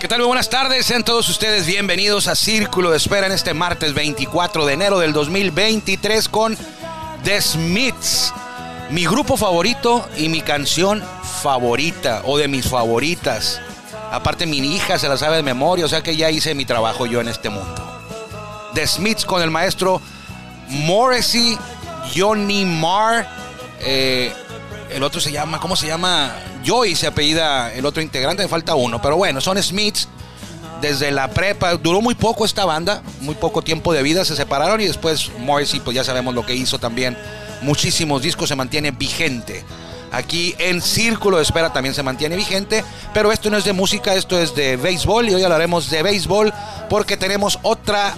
¿Qué tal? Muy buenas tardes, sean todos ustedes bienvenidos a Círculo de Espera en este martes 24 de enero del 2023 con The Smiths, mi grupo favorito y mi canción favorita o de mis favoritas. Aparte mi hija se la sabe de memoria, o sea que ya hice mi trabajo yo en este mundo. The Smiths con el maestro Morrissey, Johnny Marr, eh, el otro se llama, ¿cómo se llama? Joy se apellida el otro integrante, me falta uno. Pero bueno, son Smiths. Desde la prepa, duró muy poco esta banda, muy poco tiempo de vida, se separaron y después Morrissey, pues ya sabemos lo que hizo también. Muchísimos discos se mantiene vigente. Aquí en Círculo de Espera también se mantiene vigente, pero esto no es de música, esto es de béisbol y hoy hablaremos de béisbol porque tenemos otra,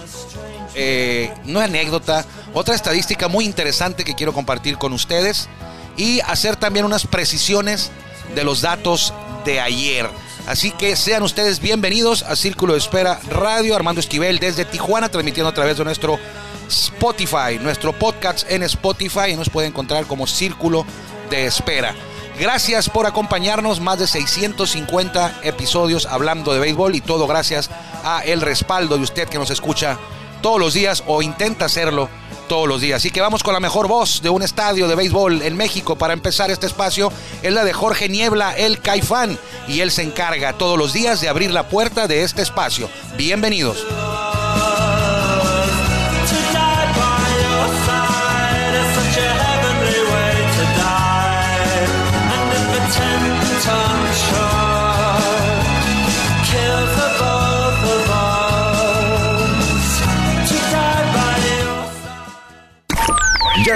eh, no anécdota, otra estadística muy interesante que quiero compartir con ustedes y hacer también unas precisiones de los datos de ayer. Así que sean ustedes bienvenidos a Círculo de Espera Radio. Armando Esquivel desde Tijuana, transmitiendo a través de nuestro Spotify, nuestro podcast en Spotify. Y nos puede encontrar como Círculo de Espera. Gracias por acompañarnos, más de 650 episodios hablando de béisbol y todo gracias a el respaldo de usted que nos escucha todos los días o intenta hacerlo todos los días. Así que vamos con la mejor voz de un estadio de béisbol en México para empezar este espacio. Es la de Jorge Niebla, el Caifán, y él se encarga todos los días de abrir la puerta de este espacio. Bienvenidos.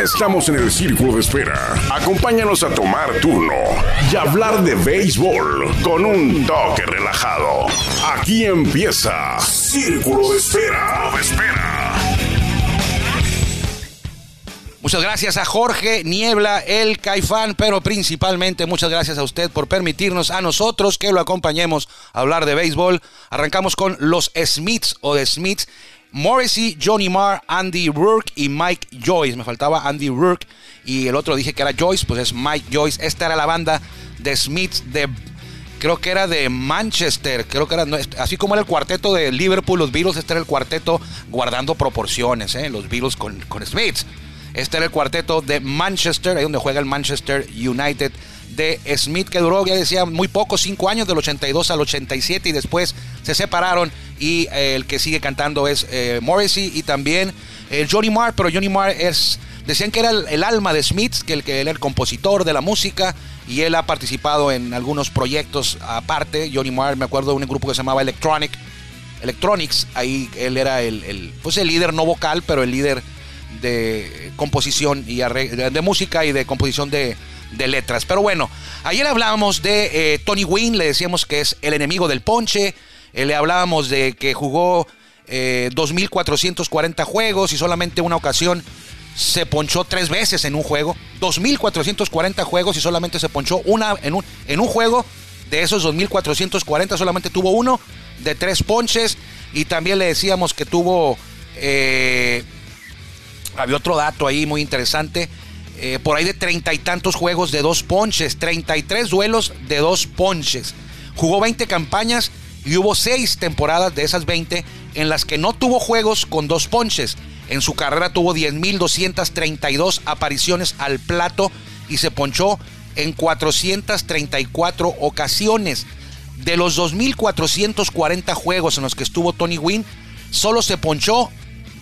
Estamos en el círculo de espera. Acompáñanos a tomar turno y hablar de béisbol con un toque relajado. Aquí empieza Círculo de Espera. De espera. Muchas gracias a Jorge Niebla, el Caifán, pero principalmente muchas gracias a usted por permitirnos a nosotros que lo acompañemos a hablar de béisbol. Arrancamos con los Smiths o de Smiths. Morrissey, Johnny Marr, Andy Rourke y Mike Joyce. Me faltaba Andy Rourke y el otro dije que era Joyce, pues es Mike Joyce. Esta era la banda de Smiths de creo que era de Manchester, creo que era así como era el cuarteto de Liverpool, los Beatles, este era el cuarteto guardando proporciones, ¿eh? los Beatles con, con Smiths. Este era el cuarteto de Manchester, ahí donde juega el Manchester United de Smith, que duró, ya decía, muy poco, cinco años, del 82 al 87, y después se separaron. Y eh, el que sigue cantando es eh, Morrissey y también eh, Johnny Marr, pero Johnny Marr es. Decían que era el, alma de Smith, que, el, que él era el compositor de la música y él ha participado en algunos proyectos aparte. Johnny Marr, me acuerdo de un grupo que se llamaba Electronic, Electronics, ahí él era el, pues el líder no vocal, pero el líder de composición y de música y de composición de, de letras. Pero bueno, ayer hablábamos de eh, Tony Wynn, le decíamos que es el enemigo del ponche, eh, le hablábamos de que jugó eh, 2.440 juegos y solamente una ocasión se ponchó tres veces en un juego. 2.440 juegos y solamente se ponchó una en un, en un juego. De esos 2.440 solamente tuvo uno de tres ponches y también le decíamos que tuvo... eh, había otro dato ahí muy interesante. Eh, por ahí de treinta y tantos juegos de dos ponches, 33 duelos de dos ponches. Jugó 20 campañas y hubo seis temporadas de esas 20 en las que no tuvo juegos con dos ponches. En su carrera tuvo 10.232 apariciones al plato y se ponchó en 434 ocasiones. De los 2.440 juegos en los que estuvo Tony Wynn, solo se ponchó,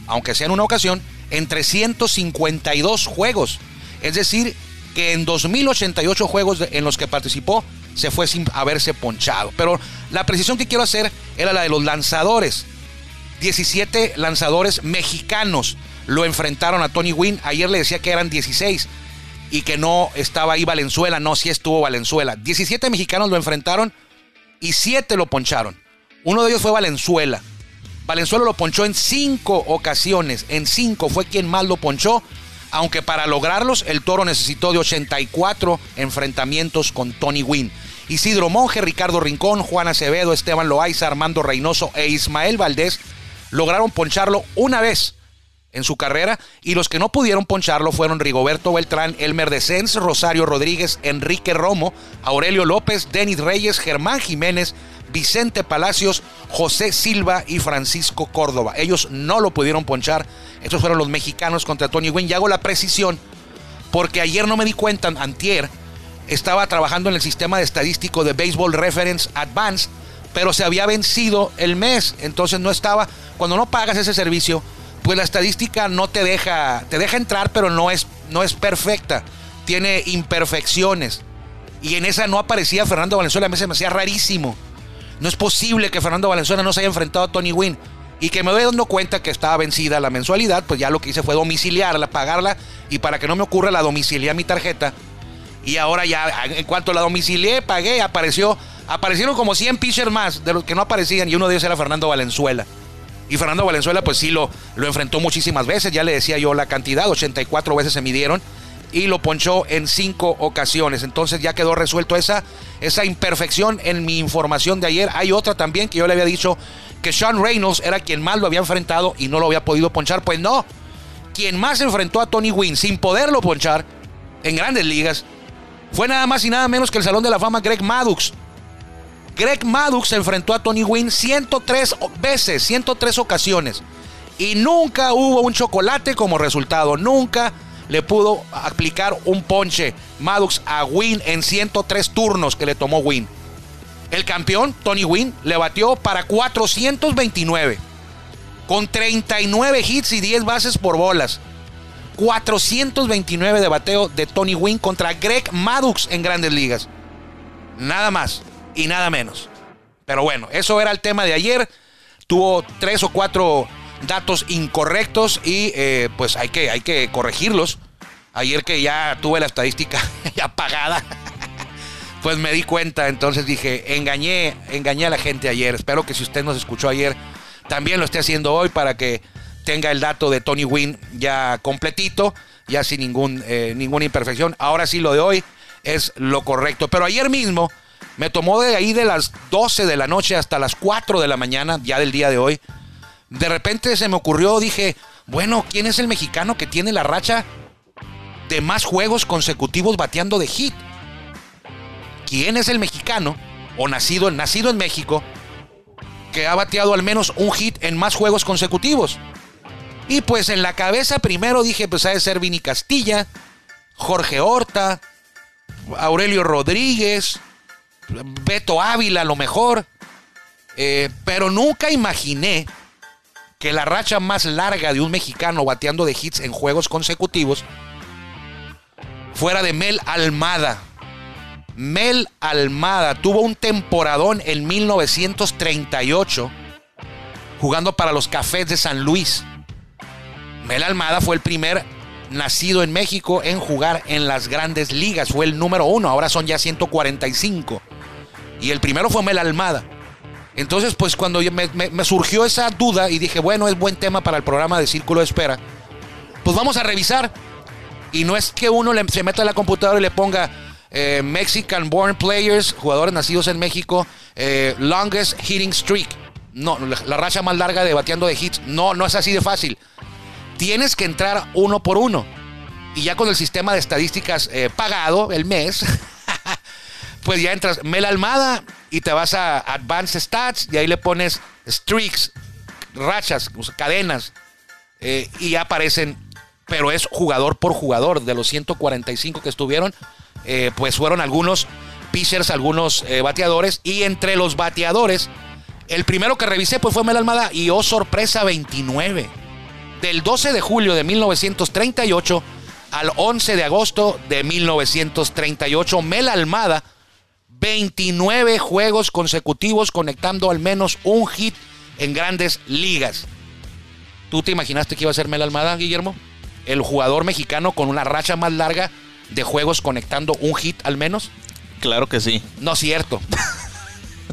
aunque sea en una ocasión, en 352 juegos. Es decir, que en 2088 juegos en los que participó se fue sin haberse ponchado. Pero la precisión que quiero hacer era la de los lanzadores. 17 lanzadores mexicanos lo enfrentaron a Tony Wynn. Ayer le decía que eran 16 y que no estaba ahí Valenzuela. No, sí estuvo Valenzuela. 17 mexicanos lo enfrentaron y 7 lo poncharon. Uno de ellos fue Valenzuela. Valenzuela lo ponchó en cinco ocasiones. En cinco fue quien más lo ponchó. Aunque para lograrlos el toro necesitó de 84 enfrentamientos con Tony Wynn. Isidro Monge, Ricardo Rincón, Juan Acevedo, Esteban Loaiza, Armando Reynoso e Ismael Valdés lograron poncharlo una vez en su carrera y los que no pudieron poncharlo fueron Rigoberto Beltrán, Elmer Descens, Rosario Rodríguez, Enrique Romo, Aurelio López, Denis Reyes, Germán Jiménez, Vicente Palacios, José Silva y Francisco Córdoba. Ellos no lo pudieron ponchar. Estos fueron los mexicanos contra Tony Wynn. Y hago la precisión porque ayer no me di cuenta, antier, estaba trabajando en el sistema de estadístico de Baseball Reference Advance, pero se había vencido el mes, entonces no estaba. Cuando no pagas ese servicio, pues la estadística no te deja, te deja entrar, pero no es, no es perfecta, tiene imperfecciones. Y en esa no aparecía Fernando Valenzuela, a mí se me hacía rarísimo. No es posible que Fernando Valenzuela no se haya enfrentado a Tony Wynn. Y que me doy dando cuenta que estaba vencida la mensualidad, pues ya lo que hice fue domiciliarla, pagarla. Y para que no me ocurra, la domicilié a mi tarjeta. Y ahora ya, en cuanto la domicilié, pagué, apareció. Aparecieron como 100 pitchers más de los que no aparecían. Y uno de ellos era Fernando Valenzuela. Y Fernando Valenzuela, pues sí, lo, lo enfrentó muchísimas veces. Ya le decía yo la cantidad, 84 veces se midieron y lo ponchó en cinco ocasiones. Entonces ya quedó resuelto esa, esa imperfección en mi información de ayer. Hay otra también que yo le había dicho que Sean Reynolds era quien más lo había enfrentado y no lo había podido ponchar. Pues no, quien más enfrentó a Tony Wynn sin poderlo ponchar en grandes ligas fue nada más y nada menos que el Salón de la Fama Greg Maddux. Greg Maddux enfrentó a Tony Wynn 103 veces, 103 ocasiones. Y nunca hubo un chocolate como resultado. Nunca le pudo aplicar un ponche Maddox a Wynn en 103 turnos que le tomó Wynn. El campeón, Tony Wynn, le batió para 429, con 39 hits y 10 bases por bolas. 429 de bateo de Tony Wynn contra Greg Maddox en grandes ligas. Nada más y nada menos. Pero bueno, eso era el tema de ayer. Tuvo tres o cuatro datos incorrectos y eh, pues hay que, hay que corregirlos. Ayer que ya tuve la estadística ya pagada, pues me di cuenta, entonces dije, engañé, engañé a la gente ayer. Espero que si usted nos escuchó ayer, también lo esté haciendo hoy para que tenga el dato de Tony Wynn ya completito, ya sin ningún, eh, ninguna imperfección. Ahora sí lo de hoy es lo correcto. Pero ayer mismo me tomó de ahí de las 12 de la noche hasta las 4 de la mañana, ya del día de hoy, de repente se me ocurrió, dije, bueno, ¿quién es el mexicano que tiene la racha de más juegos consecutivos bateando de hit? ¿Quién es el mexicano o nacido, nacido en México que ha bateado al menos un hit en más juegos consecutivos? Y pues en la cabeza primero dije, pues ha de ser Vini Castilla, Jorge Horta, Aurelio Rodríguez, Beto Ávila a lo mejor. Eh, pero nunca imaginé que la racha más larga de un mexicano bateando de hits en juegos consecutivos fuera de Mel Almada. Mel Almada tuvo un temporadón en 1938 jugando para los Cafés de San Luis. Mel Almada fue el primer nacido en México en jugar en las grandes ligas. Fue el número uno, ahora son ya 145. Y el primero fue Mel Almada. Entonces, pues cuando me, surgió esa duda y dije, bueno, es buen tema para el programa de Círculo de Espera, pues vamos a revisar. Y no es que uno se meta a la computadora y le ponga eh, Mexican Born Players, jugadores nacidos en México, eh, longest hitting streak. No, la, racha más larga de bateando de hits. No, no es así de fácil. Tienes que entrar uno por uno. Y ya con el sistema de estadísticas eh, pagado el mes, pues ya entras Mel Almada y te vas a Advanced Stats y ahí le pones streaks, rachas, cadenas eh, y aparecen, pero es jugador por jugador. De los 145 que estuvieron, eh, pues fueron algunos pitchers, algunos eh, bateadores y entre los bateadores, el primero que revisé pues fue Mel Almada y oh sorpresa 29. Del 12 de julio de 1938 al 11 de agosto de 1938, Mel Almada 29 juegos consecutivos conectando al menos un hit en grandes ligas. ¿Tú te imaginaste que iba a ser Mel Almada, Guillermo? El jugador mexicano con una racha más larga de juegos conectando un hit al menos. Claro que sí. No es cierto.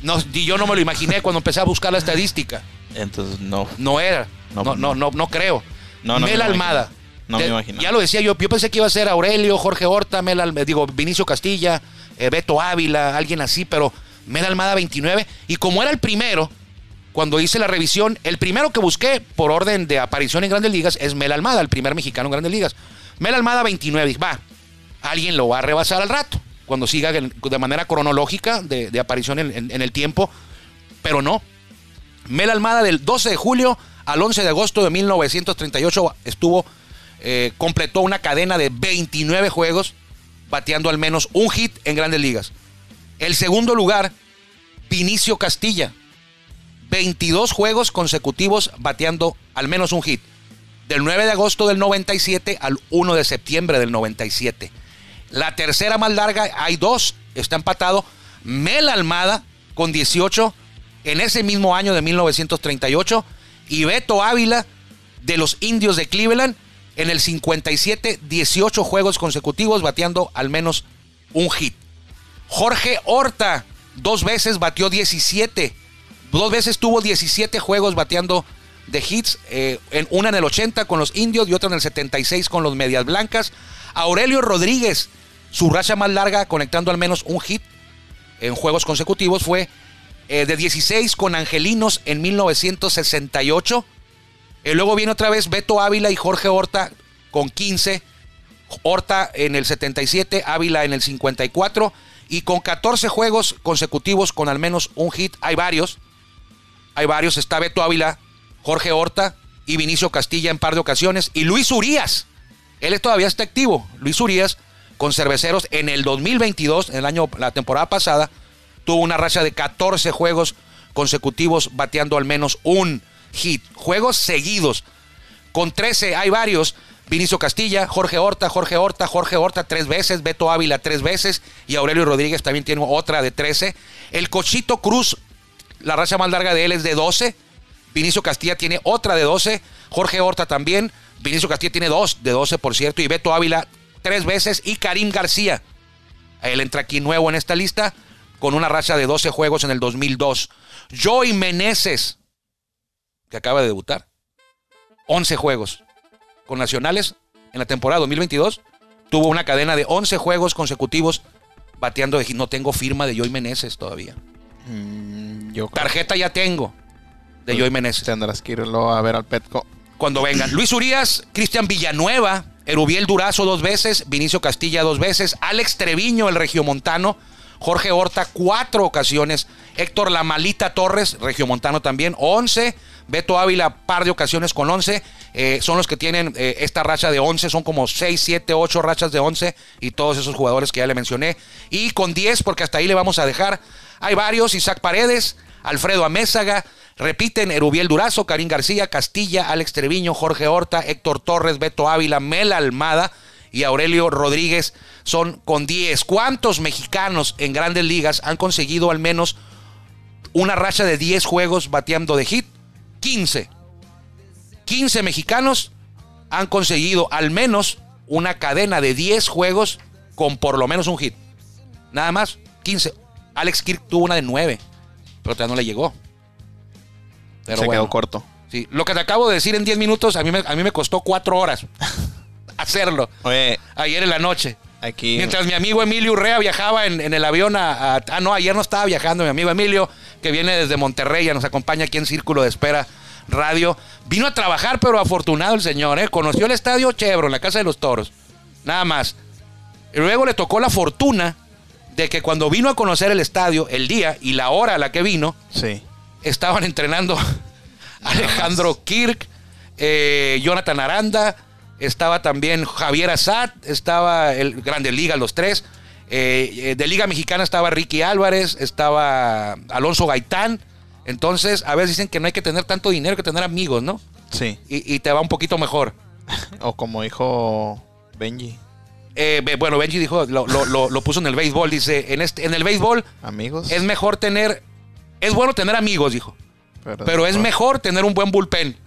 No, yo no me lo imaginé cuando empecé a buscar la estadística. Entonces, no. No era. No, No, no, no, no, creo. No, no Mel me Almada. No De- me imagino. Ya lo decía yo, yo pensé que iba a ser Aurelio, Jorge Horta, Mel digo, Vinicio Castilla, eh, Beto Ávila, alguien así, pero Mel Almada 29. Y como era el primero, cuando hice la revisión, el primero que busqué por orden de aparición en Grandes Ligas es Mel Almada, el primer mexicano en Grandes Ligas. Mel Almada 29, dije, va, alguien lo va a rebasar al rato, cuando siga en- de manera cronológica de, de aparición en- en- en el tiempo, pero no. Mel Almada del 12 de julio al 11 de agosto de 1938 estuvo, eh, completó una cadena de 29 juegos, bateando al menos un hit en grandes ligas. El segundo lugar, Vinicio Castilla, 22 juegos consecutivos bateando al menos un hit. Del 9 de agosto del 97 al 1 de septiembre del 97. La tercera más larga, hay dos, está empatado. Mel Almada con 18 en ese mismo año de 1938 y Beto Ávila de los Indios de Cleveland en el 57, 18 juegos consecutivos bateando al menos un hit. Jorge Horta dos veces batió 17, dos veces tuvo 17 juegos bateando de hits, eh, en, una en el 80 con los Indios y otra en el 76 con los Medias Blancas. Aurelio Rodríguez, su racha más larga conectando al menos un hit en juegos consecutivos fue eh, de 16 con Angelinos en 1968. Y luego viene otra vez Beto Ávila y Jorge Horta con 15. Horta en el 77, Ávila en el 54. Y con 14 juegos consecutivos con al menos un hit. Hay varios. Hay varios. Está Beto Ávila, Jorge Horta y Vinicio Castilla en par de ocasiones. Y Luis Urias. Él todavía está activo. Luis Urias con cerveceros en el 2022, en el año, la temporada pasada, tuvo una racha de 14 juegos consecutivos bateando al menos un hit. Juegos seguidos. Con 13 hay varios. Vinicio Castilla, Jorge Horta, Jorge Horta, Jorge Horta tres veces, Beto Ávila tres veces y Aurelio Rodríguez también tiene otra de 13. El Cochito Cruz, la racha más larga de él es de 12. Vinicio Castilla tiene otra de 12. Jorge Horta también. Vinicio Castilla tiene dos de 12, por cierto. Y Beto Ávila tres veces. Y Karim García. Él entra aquí nuevo en esta lista con una racha de 12 juegos en el 2002. Joey Meneses, que acaba de debutar. 11 juegos con Nacionales en la temporada 2022. Tuvo una cadena de 11 juegos consecutivos bateando de. No tengo firma de Joey Meneses todavía. Mm, yo Tarjeta ya tengo de Joey que Meneses. tendrás que irlo a ver al Petco. Cuando vengan. Luis Urias, Cristian Villanueva, Erubiel Durazo dos veces, Vinicio Castilla dos veces, Alex Treviño, el regiomontano, Jorge Horta cuatro ocasiones, Héctor La Malita Torres, regiomontano también, 11, Beto Ávila par de ocasiones con 11, eh, son los que tienen eh, esta racha de 11, son como 6, 7, 8 rachas de 11 y todos esos jugadores que ya le mencioné. Y con 10, porque hasta ahí le vamos a dejar, hay varios, Isaac Paredes, Alfredo Amézaga, repiten Erubiel Durazo, Karim García, Castilla, Alex Treviño, Jorge Horta, Héctor Torres, Beto Ávila, Mel Almada y Aurelio Rodríguez son con 10. ¿Cuántos mexicanos en grandes ligas han conseguido al menos una racha de 10 juegos bateando de hit? 15. 15 mexicanos han conseguido al menos una cadena de 10 juegos con por lo menos un hit. Nada más, 15. Alex Kirk tuvo una de 9, pero todavía no le llegó. Pero Se bueno, quedó corto. sí. Lo que te acabo de decir en 10 minutos, a mí me, a mí me costó 4 horas hacerlo. Oye, Ayer en la noche. aquí. Mientras mi amigo Emilio Urrea viajaba en, en el avión a, a- Ah, no, ayer no estaba viajando mi amigo Emilio, que viene desde Monterrey, ya nos acompaña aquí en Círculo de Espera Radio. Vino a trabajar, pero afortunado el señor, ¿eh? Conoció el estadio Chevron, la Casa de los Toros. Nada más. Y luego le tocó la fortuna de que cuando vino a conocer el estadio, el día y la hora a la que vino, Sí. estaban entrenando Alejandro Kirk, eh, Jonathan Aranda, estaba también Javier Azad, estaba el Grande Liga, los tres. Eh, eh, de Liga Mexicana estaba Ricky Álvarez, estaba Alonso Gaitán. Entonces, a veces dicen que no hay que tener tanto dinero, hay que tener amigos, ¿no? Sí. Y, y te va un poquito mejor. O como dijo Benji. Eh, bueno, Benji dijo, lo, lo- lo- lo puso en el béisbol, dice, en, este, en el béisbol Amigos. es mejor tener, es bueno tener amigos, dijo. Pero es mejor tener un buen bullpen.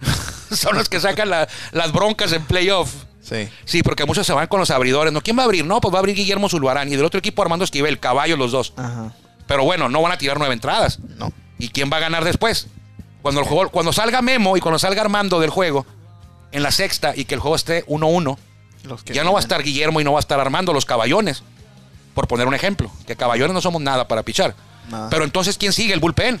Son los que sacan la- las broncas en playoff. Sí. Sí, porque muchos se van con los abridores. ¿No? ¿Quién va a abrir? No, pues va a abrir Guillermo Zulbarán. Y del otro equipo Armando Esquivel, caballo los dos. Ajá. Pero bueno, no van a tirar nueve entradas. No. ¿Y quién va a ganar después? Cuando, el juego, cuando salga Memo y cuando salga Armando del juego, en la sexta, y que el juego esté 1-1, Los que ya no va a estar Guillermo y no va a estar Armando, los caballones. Por poner un ejemplo, que caballones no somos nada para pichar. Nada. Pero entonces, ¿quién sigue? El bullpen.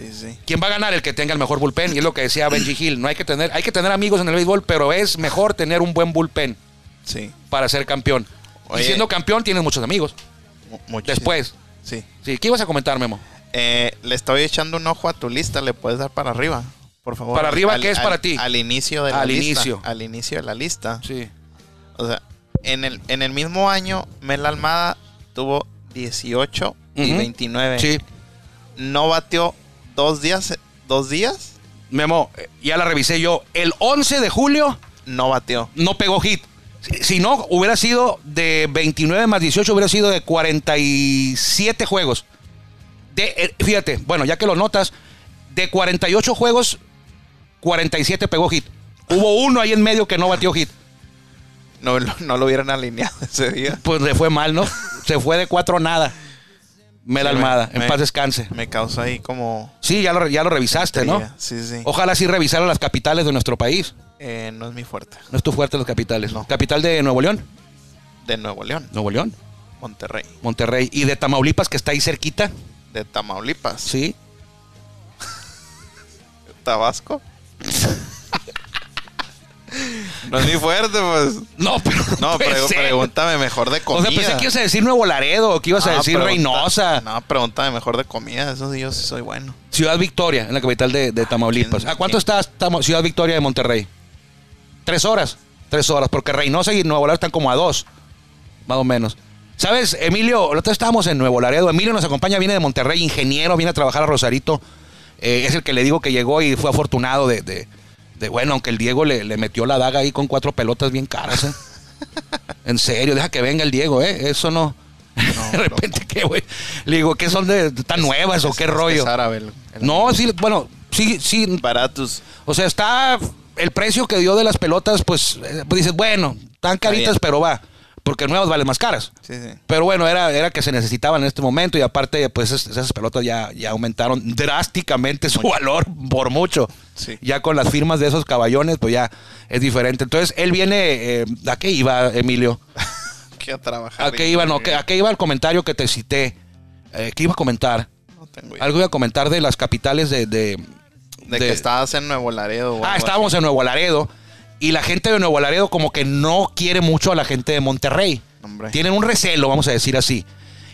Sí, sí. ¿Quién va a ganar? El que tenga el mejor bullpen. Y es lo que decía Benji Hill. No hay que tener, hay que tener amigos en el béisbol, pero es mejor tener un buen bullpen Sí. para ser campeón. Oye. Y siendo campeón tienes muchos amigos. mu- muchísimo. Después. Sí. Sí, ¿qué ibas a comentar, Memo? Eh, le estoy echando un ojo a tu lista. ¿Le puedes dar para arriba? Por favor. ¿Para arriba qué es para ti? Al inicio de la Al lista. inicio. Al inicio de la lista. Sí. O sea, en el, en el mismo año, Mel Almada tuvo 18 y Ujú. 29. Sí. No batió dos días. ¿Dos días? Memo, ya la revisé yo. El 11 de julio No batió. no pegó hit. Si, si no, hubiera sido de 29 más 18, hubiera sido de 47 juegos. De, eh, fíjate, bueno, ya que lo notas, de 48 juegos, 47 pegó hit. Hubo uno ahí en medio que no batió hit. No, lo- no lo hubieran alineado ese día. Pues le fue mal, ¿no? Se fue de cuatro nada. Mel Almada, me- en paz descanse. Me causa ahí como. Sí, ya lo, ya lo revisaste, ¿no? Sí, sí. Ojalá sí revisaran las capitales de nuestro país. Eh, no es mi fuerte. No es tu fuerte las capitales. No. Capital de Nuevo León. De Nuevo León, Nuevo León. Monterrey. Monterrey. Y de Tamaulipas, que está ahí cerquita. De Tamaulipas. Sí. Tabasco. no es mi fuerte, pues. No, pero no, No, ser. pregúntame mejor de O comida. sea, pensé que ibas a decir Nuevo Laredo, o que ibas a No, decir Reynosa. No, pregúntame mejor de comida. Eso sí, yo sí soy bueno. Ciudad Victoria, en la capital de, de Tamaulipas. ¿quién- ¿A cuánto está Ciudad Victoria de Monterrey? Tres horas. Tres horas, porque Reynosa y Nuevo Laredo están como a dos, más o menos. ¿Sabes, Emilio? Nosotros estábamos en Nuevo Laredo. Emilio nos acompaña, viene de Monterrey, ingeniero, viene a trabajar a Rosarito. Eh, es el que le digo que llegó y fue afortunado de, de- de- bueno, aunque el Diego le, le metió la daga ahí con cuatro pelotas bien caras. ¿eh? en serio, deja que venga el Diego, ¿eh? Eso no. de repente, ¿qué, güey? Le digo, ¿qué son de tan nuevas o qué es- rollo? Es árabe. el- el- No, sí, bueno, sí, sí. Baratos. O sea, está el precio que dio de las pelotas, pues, eh, pues dices, bueno, tan caritas, bien. pero va. Porque nuevas valen más caras. Sí, sí. Pero bueno, era, era que se necesitaban en este momento y aparte, pues es- esas pelotas ya, ya aumentaron drásticamente su valor por mucho. Sí. Ya con las firmas de esos caballones, pues ya es diferente. Entonces, él viene, eh, ¿a qué iba, Emilio? A trabajar. ¿A qué iba? No, ¿qué- ¿a qué iba el comentario que te cité? Eh, ¿Qué iba a comentar? No tengo idea. Algo iba a comentar de las capitales de... de, De, de- que estabas en Nuevo Laredo. Ah, estábamos en Nuevo Laredo y la gente de Nuevo Laredo como que no quiere mucho a la gente de Monterrey. Hombre. Tienen un recelo, vamos a decir así.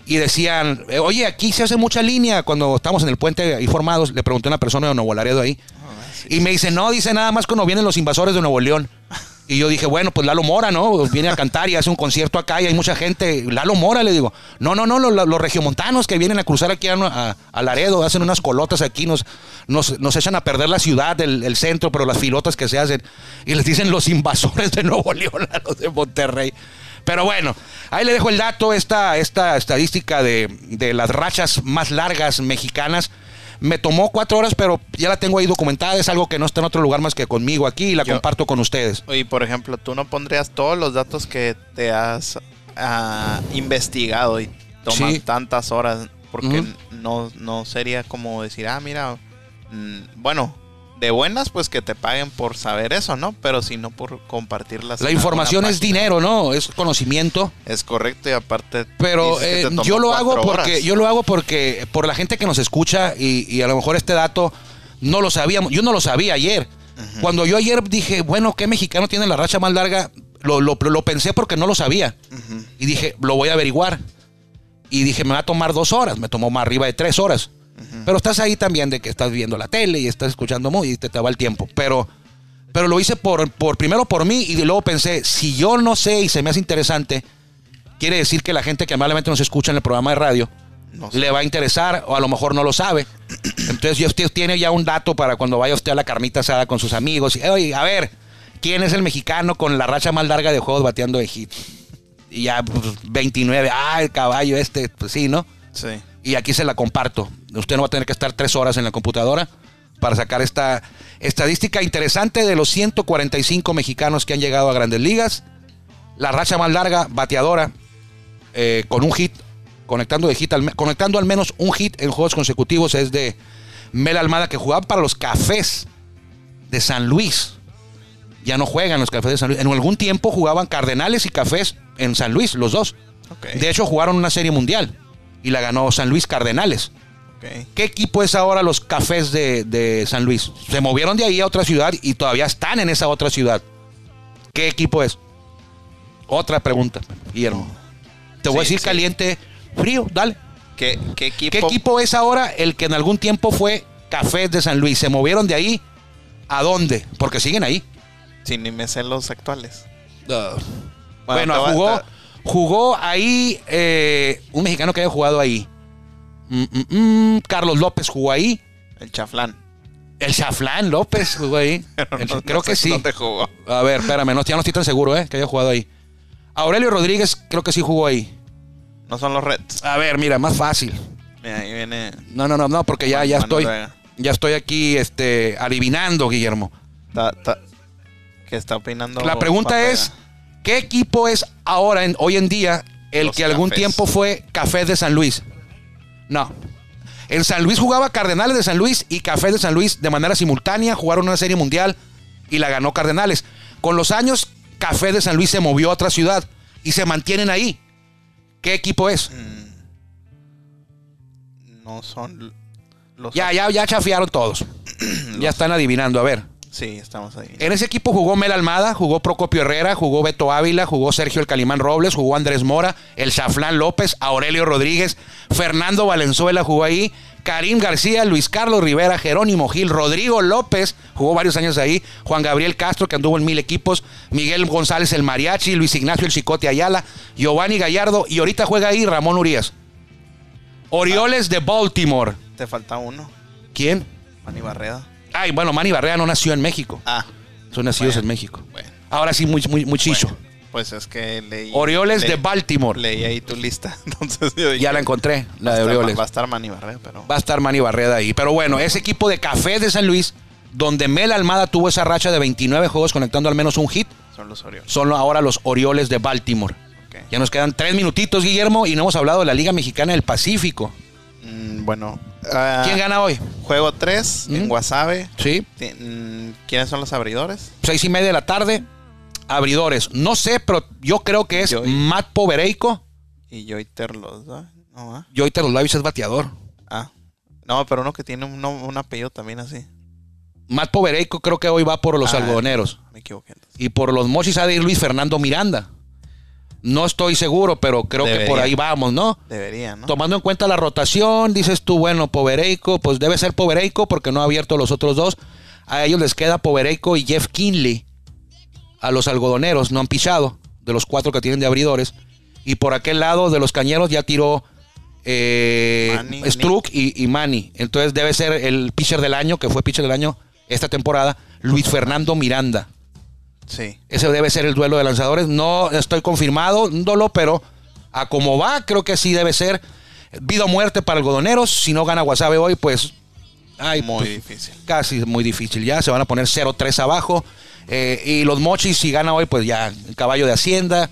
Y decían, eh, oye, aquí se hace mucha línea. Cuando estamos en el puente ahí formados, le pregunté a una persona de Nuevo Laredo ahí. Ah, Y me dice, no, dice nada más cuando vienen los invasores de Nuevo León. Y yo dije, bueno, pues Lalo Mora, ¿no? Viene a cantar y hace un concierto acá y hay mucha gente. Lalo Mora, le digo. No, no, no, los, los regiomontanos que vienen a cruzar aquí a, a- Laredo, hacen unas colotas aquí, nos, nos, nos echan a perder la ciudad, el, el centro, pero las filotas que se hacen. Y les dicen los invasores de Nuevo León a los de Monterrey. Pero bueno, ahí le dejo el dato, esta, esta estadística de, de las rachas más largas mexicanas. Me tomó cuatro horas, pero ya la tengo ahí documentada. Es algo que no está en otro lugar más que conmigo aquí y la Yo- comparto con ustedes. Oye, por ejemplo, tú no pondrías todos los datos que te has ah, investigado y toman Sí. tantas horas, porque no, no sería como decir, ah, mira, mm, bueno, de buenas, pues que te paguen por saber eso, ¿no? Pero si no por compartirlas. La información es página. dinero, ¿no? Es conocimiento. Es correcto, y aparte. Pero eh, yo lo hago porque horas. yo lo hago porque por la gente que nos escucha y, y a lo mejor este dato no lo sabíamos. Yo no lo sabía ayer. Cuando yo ayer dije, bueno, ¿qué mexicano tiene la racha más larga? Lo, lo, lo pensé porque no lo sabía. Y dije, lo voy a averiguar. Y dije, me va a tomar dos horas. Me tomó más arriba de tres horas. Pero estás ahí también de que estás viendo la tele y estás escuchando muy y te, te va el tiempo. Pero, pero lo hice por, por primero por mí y luego pensé, si yo no sé y se me hace interesante, quiere decir que la gente que amablemente nos escucha en el programa de radio No sé. le va a interesar o a lo mejor no lo sabe. Entonces ya usted tiene ya un dato para cuando vaya usted a la carnita asada con sus amigos. Y, Oye, a ver, ¿quién es el mexicano con la racha más larga de juegos bateando de hit? Y ya pues, 29, ah, el caballo este, pues sí, ¿no? Sí. Y aquí se la comparto. Usted no va a tener que estar tres horas en la computadora para sacar esta estadística interesante de los 145 mexicanos que han llegado a grandes ligas. La racha más larga, bateadora, eh, con un hit, conectando, de hit al, conectando al menos un hit en juegos consecutivos es de Mel Almada, que jugaba para los cafés de San Luis. Ya no juegan los cafés de San Luis. En algún tiempo jugaban Cardenales y Cafés en San Luis, los dos. De hecho, jugaron una serie mundial y la ganó San Luis Cardenales. ¿Qué equipo es ahora los Cafés de, de San Luis? Se movieron de ahí a otra ciudad y todavía están en esa otra ciudad. ¿Qué equipo es? Otra pregunta, Guillermo. Te voy a decir sí. caliente, frío, dale. ¿Qué, qué equipo? ¿Qué equipo es ahora el que en algún tiempo fue Cafés de San Luis? ¿Se movieron de ahí a dónde? Porque siguen ahí. Sí, ni me sé los actuales. Bueno, te voy a- jugó, ahí eh, un mexicano que haya jugado ahí. Mm, mm, mm, Carlos López jugó ahí. El chaflán. El Chaflán López jugó ahí. El- no- creo no que sí. dónde jugó. A ver, espérame, no, ya no estoy tan seguro, ¿eh? Que haya jugado ahí. Aurelio Rodríguez creo que sí jugó ahí. No son los Reds. A ver, mira, más fácil. Mira, ahí viene. No, no, no, no, porque ya, ya estoy, ya estoy aquí, este, adivinando, Guillermo. Ta- ta- ¿Qué está opinando? La pregunta es? ¿qué equipo es ahora, en, hoy en día, el Los que algún Cafés. tiempo fue Café de San Luis? No. En San Luis jugaba Cardenales de San Luis y Café de San Luis de manera simultánea, jugaron una serie mundial y la ganó Cardenales. Con los años, Café de San Luis se movió a otra ciudad y se mantienen ahí. ¿Qué equipo es? No son los. Ya, ya, ya chafiaron todos. ya están adivinando. A ver. Sí, estamos ahí. En ese equipo jugó Mel Almada, jugó Procopio Herrera, jugó Beto Ávila, jugó Sergio el Calimán Robles, jugó Andrés Mora, el Chaflán López, Aurelio Rodríguez, Fernando Valenzuela jugó ahí, Karim García, Luis Carlos Rivera, Jerónimo Gil, Rodrigo López, jugó varios años ahí, Juan Gabriel Castro, que anduvo en mil equipos, Miguel González el Mariachi, Luis Ignacio el Chicote Ayala, Giovanni Gallardo, y ahorita juega ahí Ramón Urias. Orioles de Baltimore. Te falta uno. ¿Quién? Manny Barreda. Ay, bueno, Manny Barrea no nació en México. Ah, Son nacidos Bueno, en México. bueno. Ahora sí, muy, muy, muy chicho. Bueno, pues es que leí. Orioles leí- de Baltimore. Leí ahí tu lista. Entonces yo dije, Ya la encontré, la de estar- Orioles. Va a estar Manny Barreda, pero. Va a estar Manny Barreda ahí. Pero bueno, ese equipo de Café de San Luis, donde Mel Almada tuvo esa racha de 29 juegos conectando al menos un hit, Son los Orioles. son ahora los Orioles de Baltimore. Ya nos quedan tres minutitos, Guillermo, y no hemos hablado de la Liga Mexicana del Pacífico. Mm, bueno. Ah, ¿Quién gana hoy? Juego 3 en. Guasave. Sí, ¿Quiénes son los abridores? seis y media de la tarde. Abridores. No sé, pero yo creo que es Joey. Matt Povereico. Y Joy Terlos, ¿no? Es bateador. Ah. No, pero uno que tiene un, un apellido también así. Matt Povereico creo que hoy va por los Ah, algodoneros. Me equivoqué. entonces. Y por los mochis ha de ir Luis Fernando Miranda. No estoy seguro, pero creo que por ahí vamos, ¿no? Debería, ¿no? Tomando en cuenta la rotación, dices tú, bueno, Povereico, pues debe ser Povereico porque no ha abierto los otros dos. A ellos les queda Povereico y Jeff Kinley. A los algodoneros no han pichado, de los cuatro que tienen de abridores. Y por aquel lado de los cañeros ya tiró eh, Manny, Struck y, y Manny. Entonces debe ser el pitcher del año, que fue pitcher del año esta temporada, Luis Fernando Miranda. Sí. Ese debe ser el duelo de lanzadores. No estoy confirmado, dolo, pero a como va, creo que sí debe ser. Vida o muerte para algodoneros. Si no gana Guasave hoy, pues. Ay, Muy pues, difícil. Casi muy difícil. Ya se van a poner 0-3 abajo. Eh, y los mochis, si gana hoy, pues ya, el caballo de Hacienda.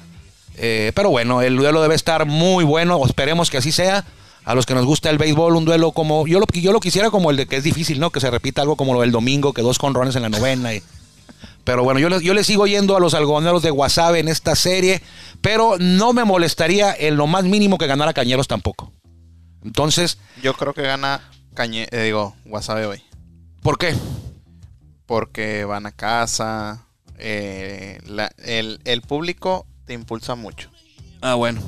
Eh, pero bueno, el duelo debe estar muy bueno. Esperemos que así sea. A los que nos gusta el béisbol, un duelo como. Yo lo, yo lo quisiera como el de que es difícil, ¿no? Que se repita algo como lo del domingo, que dos conrones en la novena. Y, pero bueno, yo le, yo le sigo yendo a los algodoneros de Guasave en esta serie. Pero no me molestaría en lo más mínimo que ganara Cañeros tampoco. Entonces, Yo creo que gana Cañe, eh, digo, Guasave hoy. ¿por qué? Porque van a casa. eh, la- el, el público te impulsa mucho. Ah, bueno.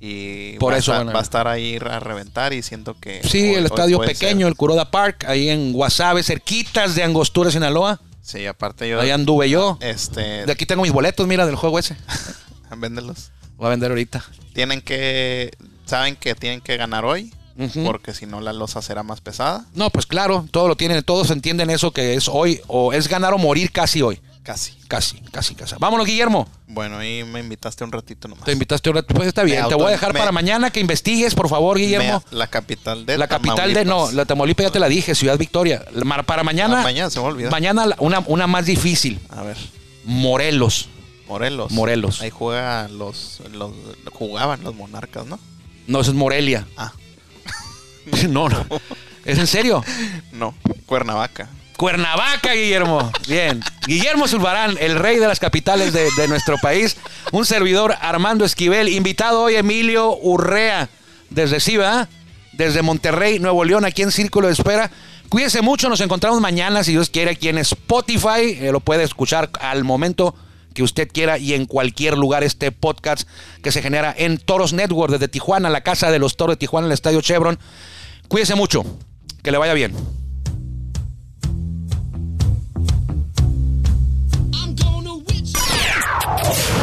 Y Por va, eso a va a estar ahí a reventar y siento que... Sí, hoy- el estadio pequeño, ser. el Kuroda Park, ahí en Guasave, cerquitas de Angostura, Sinaloa. Sí, aparte yo... Ahí anduve yo. Este... De aquí tengo mis boletos, mira, del juego ese. Véndelos. Voy a vender ahorita. Tienen que... Saben que tienen que ganar hoy. Porque si no la losa será más pesada. No, pues claro, todo lo tienen, todos entienden eso que es hoy, o es ganar o morir casi hoy. Casi. Casi, casi, casi. Vámonos, Guillermo. Bueno, ahí me invitaste un ratito nomás. Te invitaste ahora. Pues está bien. Me Te voy a dejar me- para mañana que investigues, por favor, Guillermo. Me- la capital de La capital de. No, Tamaulipas. la Tamaulipas ya te la dije, Ciudad Victoria. Para mañana. Ah, mañana se me olvidó. Mañana la- una, una más difícil. A ver. Morelos. Morelos. Morelos. Ahí juega los, los jugaban los monarcas, ¿no? No, eso es Morelia. Ah. No, no. ¿Es en serio? No, Cuernavaca. Cuernavaca, Guillermo. Bien. Guillermo Zulbarán, el rey de las capitales de, nuestro país. Un servidor, Armando Esquivel. Invitado hoy, Emilio Urrea, desde Ciba, desde Monterrey, Nuevo León, aquí en Círculo de Espera. Cuídense mucho, nos encontramos mañana, si Dios quiere, aquí en Spotify. Eh, lo puede escuchar al momento que usted quiera y en cualquier lugar este podcast que se genera en Toros Network desde Tijuana, la casa de los Toros de Tijuana, el Estadio Chevron. Cuídense mucho, que le vaya bien.